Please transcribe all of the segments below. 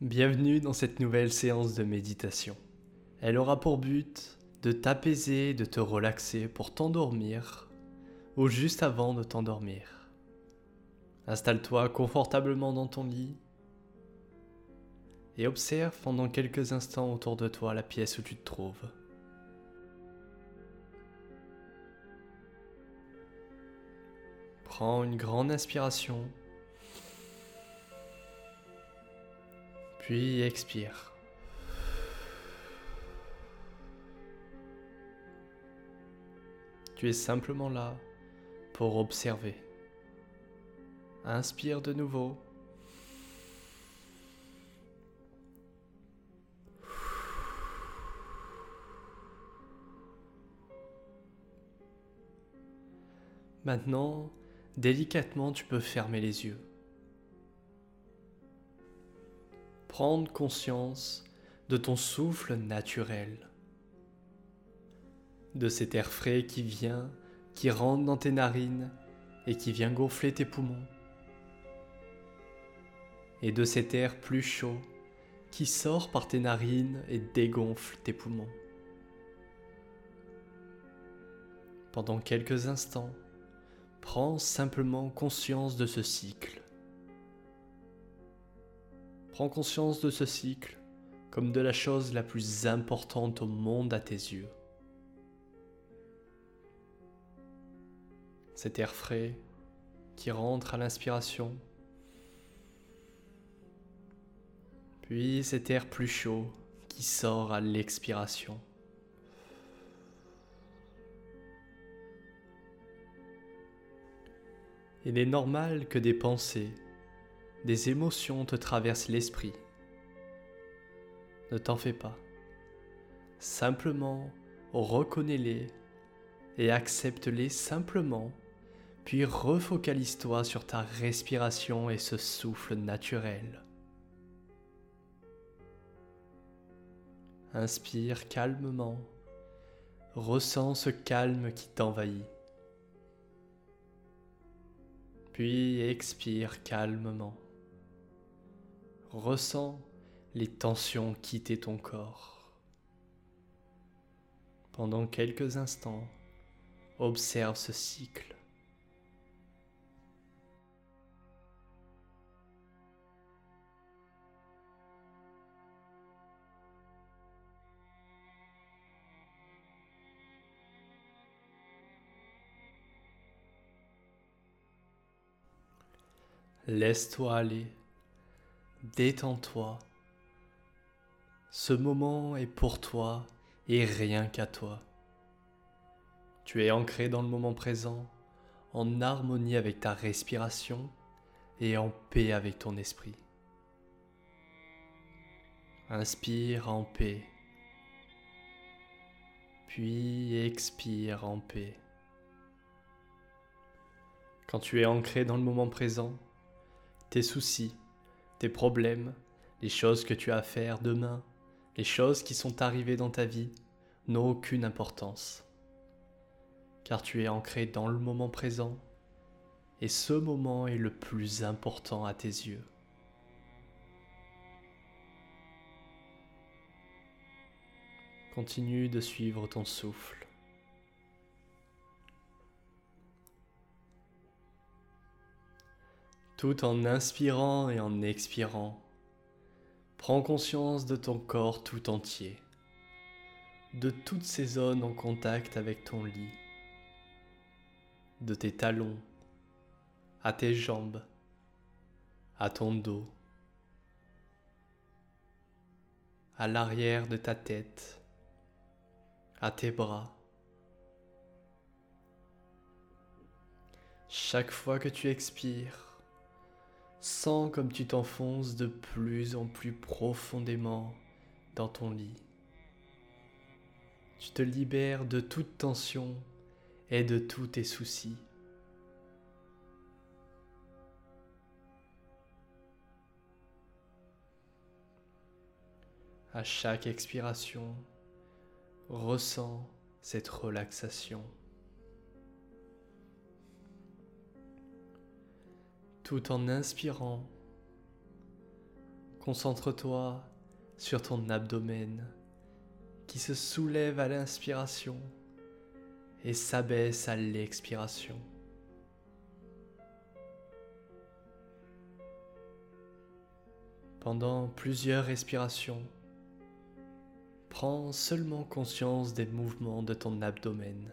Bienvenue dans cette nouvelle séance de méditation. Elle aura pour but de t'apaiser, de te relaxer pour t'endormir ou juste avant de t'endormir. Installe-toi confortablement dans ton lit et observe pendant quelques instants autour de toi la pièce où tu te trouves. Prends une grande inspiration Puis expire. Tu es simplement là pour observer. Inspire de nouveau. Maintenant, délicatement, tu peux fermer les yeux. Prendre conscience de ton souffle naturel, de cet air frais qui vient, qui rentre dans tes narines et qui vient gonfler tes poumons, et de cet air plus chaud qui sort par tes narines et dégonfle tes poumons. Pendant quelques instants, prends simplement conscience de ce cycle Prends conscience de ce cycle comme de la chose la plus importante au monde à tes yeux. Cet air frais qui rentre à l'inspiration, puis cet air plus chaud qui sort à l'expiration. Il est normal que des pensées des émotions te traversent l'esprit. Ne t'en fais pas. Simplement reconnais-les et accepte-les simplement, puis refocalise-toi sur ta respiration et ce souffle naturel. Inspire calmement, ressens ce calme qui t'envahit. Puis expire calmement. Ressens les tensions quitter ton corps. Pendant quelques instants, observe ce cycle. Laisse-toi aller Détends-toi. Ce moment est pour toi et rien qu'à toi. Tu es ancré dans le moment présent, en harmonie avec ta respiration et en paix avec ton esprit. Inspire en paix, puis expire en paix. Quand tu es ancré dans le moment présent, tes soucis, tes problèmes, les choses que tu as à faire demain, les choses qui sont arrivées dans ta vie n'ont aucune importance. Car tu es ancré dans le moment présent et ce moment est le plus important à tes yeux. Continue de suivre ton souffle. Tout en inspirant et en expirant. Prends conscience de ton corps tout entier, de toutes ces zones en contact avec ton lit, de tes talons, à tes jambes, à ton dos, à l'arrière de ta tête, à tes bras. Chaque fois que tu expires, Sens comme tu t'enfonces de plus en plus profondément dans ton lit. Tu te libères de toute tension et de tous tes soucis. À chaque expiration, ressens cette relaxation. Tout en inspirant, Concentre-toi sur ton abdomen qui se soulève à l'inspiration et s'abaisse à l'expiration. Pendant plusieurs respirations, prends seulement conscience des mouvements de ton abdomen.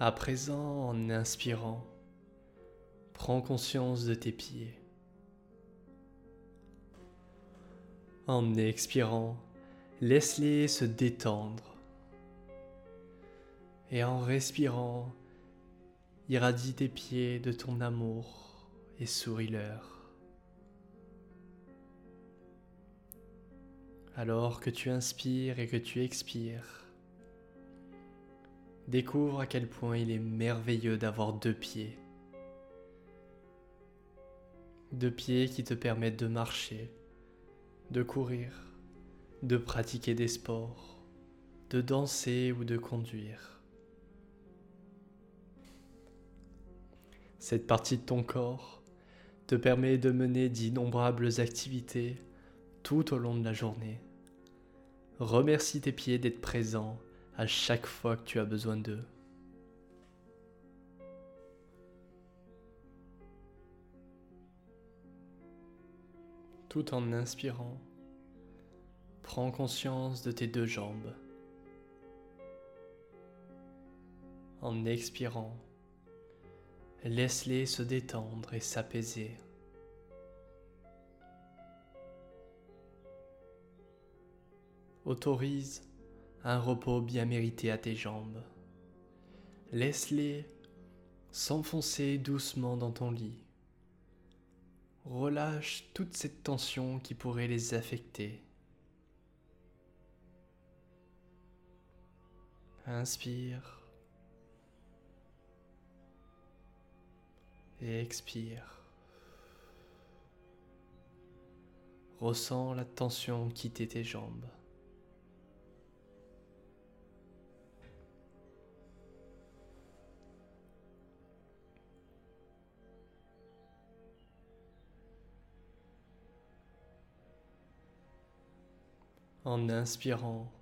À présent, en inspirant, prends conscience de tes pieds. En expirant, laisse-les se détendre. Et en respirant, irradie tes pieds de ton amour et souris-leur. Alors que tu inspires et que tu expires, découvre à quel point il est merveilleux d'avoir deux pieds. Deux pieds qui te permettent de marcher, de courir, de pratiquer des sports, de danser ou de conduire. Cette partie de ton corps te permet de mener d'innombrables activités tout au long de la journée. Remercie tes pieds d'être présents à chaque fois que tu as besoin d'eux. Tout en inspirant, prends conscience de tes deux jambes. En expirant, laisse-les se détendre et s'apaiser. Autorise un repos bien mérité à tes jambes. Laisse-les s'enfoncer doucement dans ton lit. Relâche toute cette tension qui pourrait les affecter. Inspire. Et expire. Ressens la tension quitter tes jambes. En inspirant,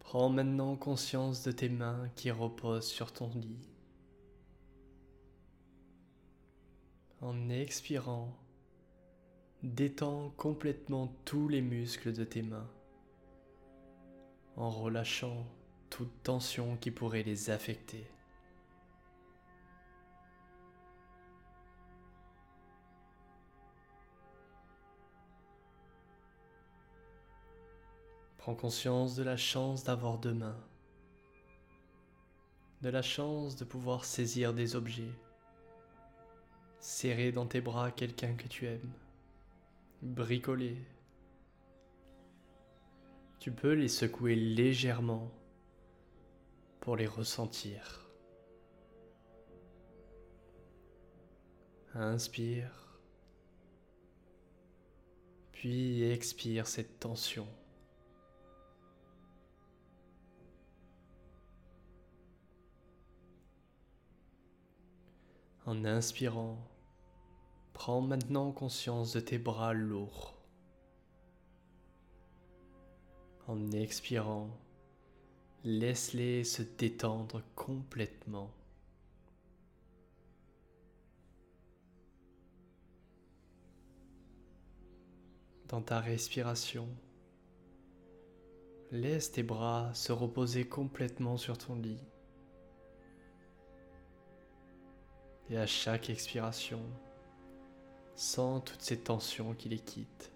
prends maintenant conscience de tes mains qui reposent sur ton lit. En expirant, détends complètement tous les muscles de tes mains, en relâchant toute tension qui pourrait les affecter. Prends conscience de la chance d'avoir deux mains, de la chance de pouvoir saisir des objets, serrer dans tes bras quelqu'un que tu aimes, bricoler. Tu peux les secouer légèrement pour les ressentir. Inspire, puis expire cette tension. En inspirant, prends maintenant conscience de tes bras lourds. En expirant, laisse-les se détendre complètement. Dans ta respiration, laisse tes bras se reposer complètement sur ton lit. Et à chaque expiration, sens toutes ces tensions qui les quittent.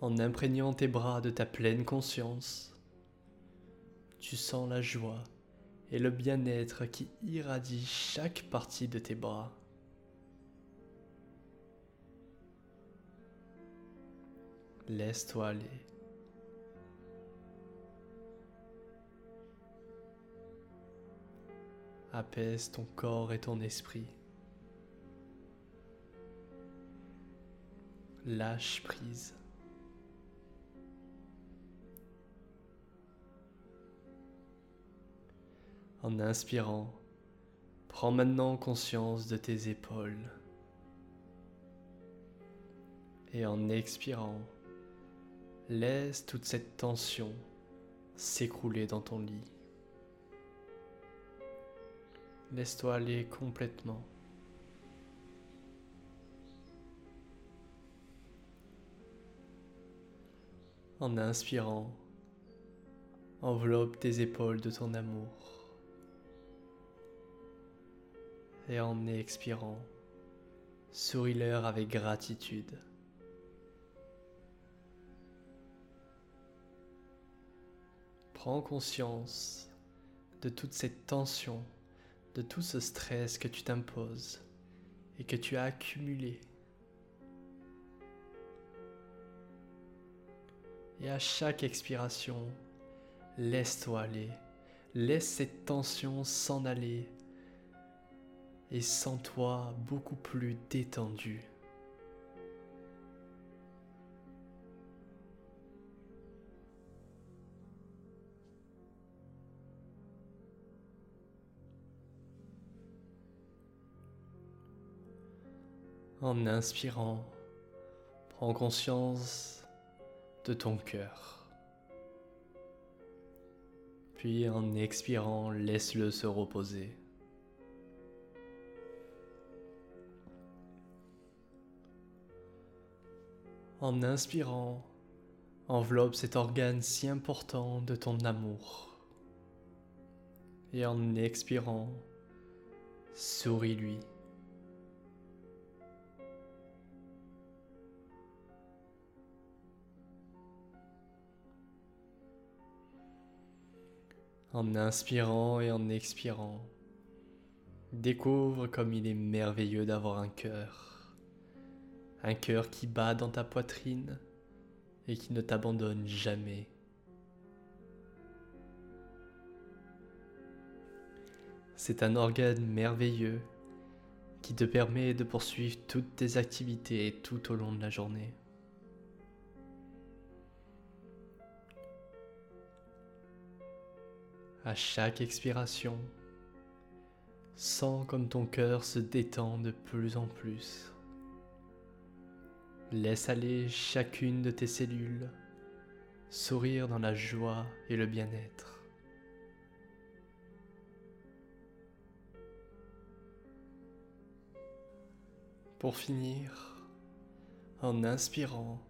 En imprégnant tes bras de ta pleine conscience, tu sens la joie et le bien-être qui irradie chaque partie de tes bras. Laisse-toi aller. Apaise ton corps et ton esprit. Lâche prise. En inspirant, prends maintenant conscience de tes épaules. Et en expirant, laisse toute cette tension s'écrouler dans ton lit. Laisse-toi aller complètement. En inspirant, enveloppe tes épaules de ton amour. Et en expirant, souris-leur avec gratitude. Prends conscience de toute cette tension, de tout ce stress que tu t'imposes et que tu as accumulé. Et à chaque expiration, laisse-toi aller, laisse cette tension s'en aller et sens-toi beaucoup plus détendu. En inspirant, prends conscience de ton cœur. Puis en expirant, laisse-le se reposer. En inspirant, enveloppe cet organe si important de ton amour. Et en expirant, souris-lui. En inspirant et en expirant, découvre comme il est merveilleux d'avoir un cœur. Un cœur qui bat dans ta poitrine et qui ne t'abandonne jamais. C'est un organe merveilleux qui te permet de poursuivre toutes tes activités tout au long de la journée. À chaque expiration. Sens comme ton cœur se détend de plus en plus. Laisse aller chacune de tes cellules, sourire dans la joie et le bien-être. Pour finir, en inspirant,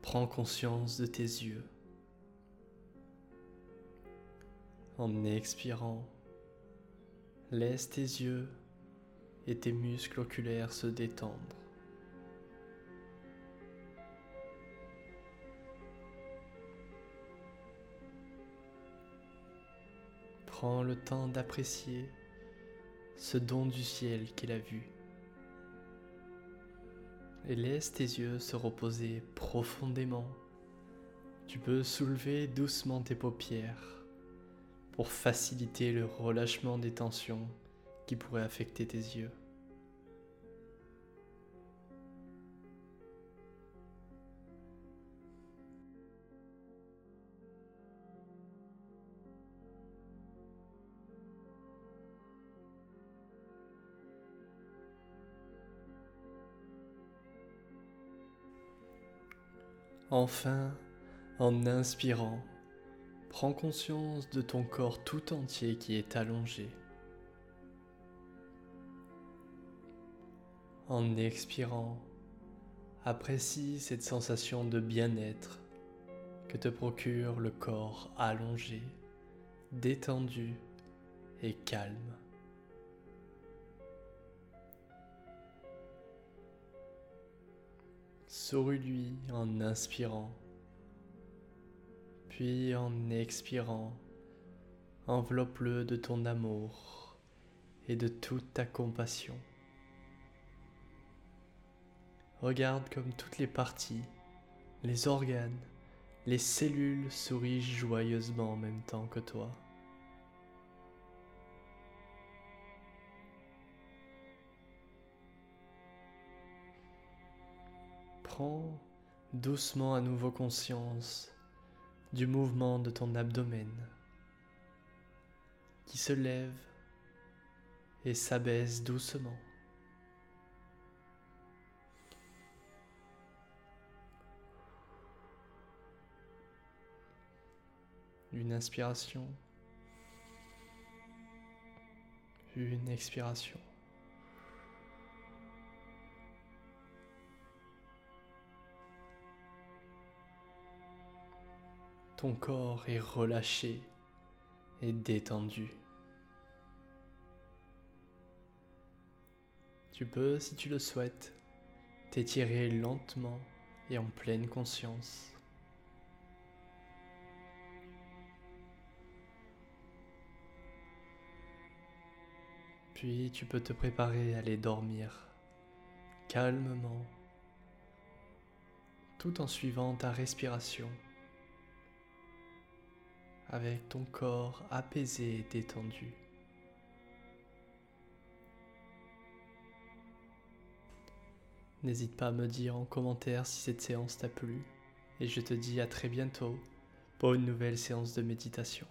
prends conscience de tes yeux. En expirant, laisse tes yeux et tes muscles oculaires se détendre. Prends le temps d'apprécier ce don du ciel qu'il a vu. Et laisse tes yeux se reposer profondément. Tu peux soulever doucement tes paupières pour faciliter le relâchement des tensions qui pourraient affecter tes yeux. Enfin, en inspirant, Prends conscience de ton corps tout entier qui est allongé. En expirant, apprécie cette sensation de bien-être que te procure le corps allongé, détendu et calme. Souris-lui en inspirant puis en expirant, enveloppe-le de ton amour et de toute ta compassion. Regarde comme toutes les parties, les organes, les cellules sourient joyeusement en même temps que toi. Prends doucement à nouveau conscience du mouvement de ton abdomen qui se lève et s'abaisse doucement. Une inspiration, une expiration. Corps est relâché et détendu. Tu peux, si tu le souhaites, t'étirer lentement et en pleine conscience. Puis tu peux te préparer à aller dormir calmement, tout en suivant ta respiration, avec ton corps apaisé et détendu. N'hésite pas à me dire en commentaire si cette séance t'a plu et je te dis à très bientôt pour une nouvelle séance de méditation.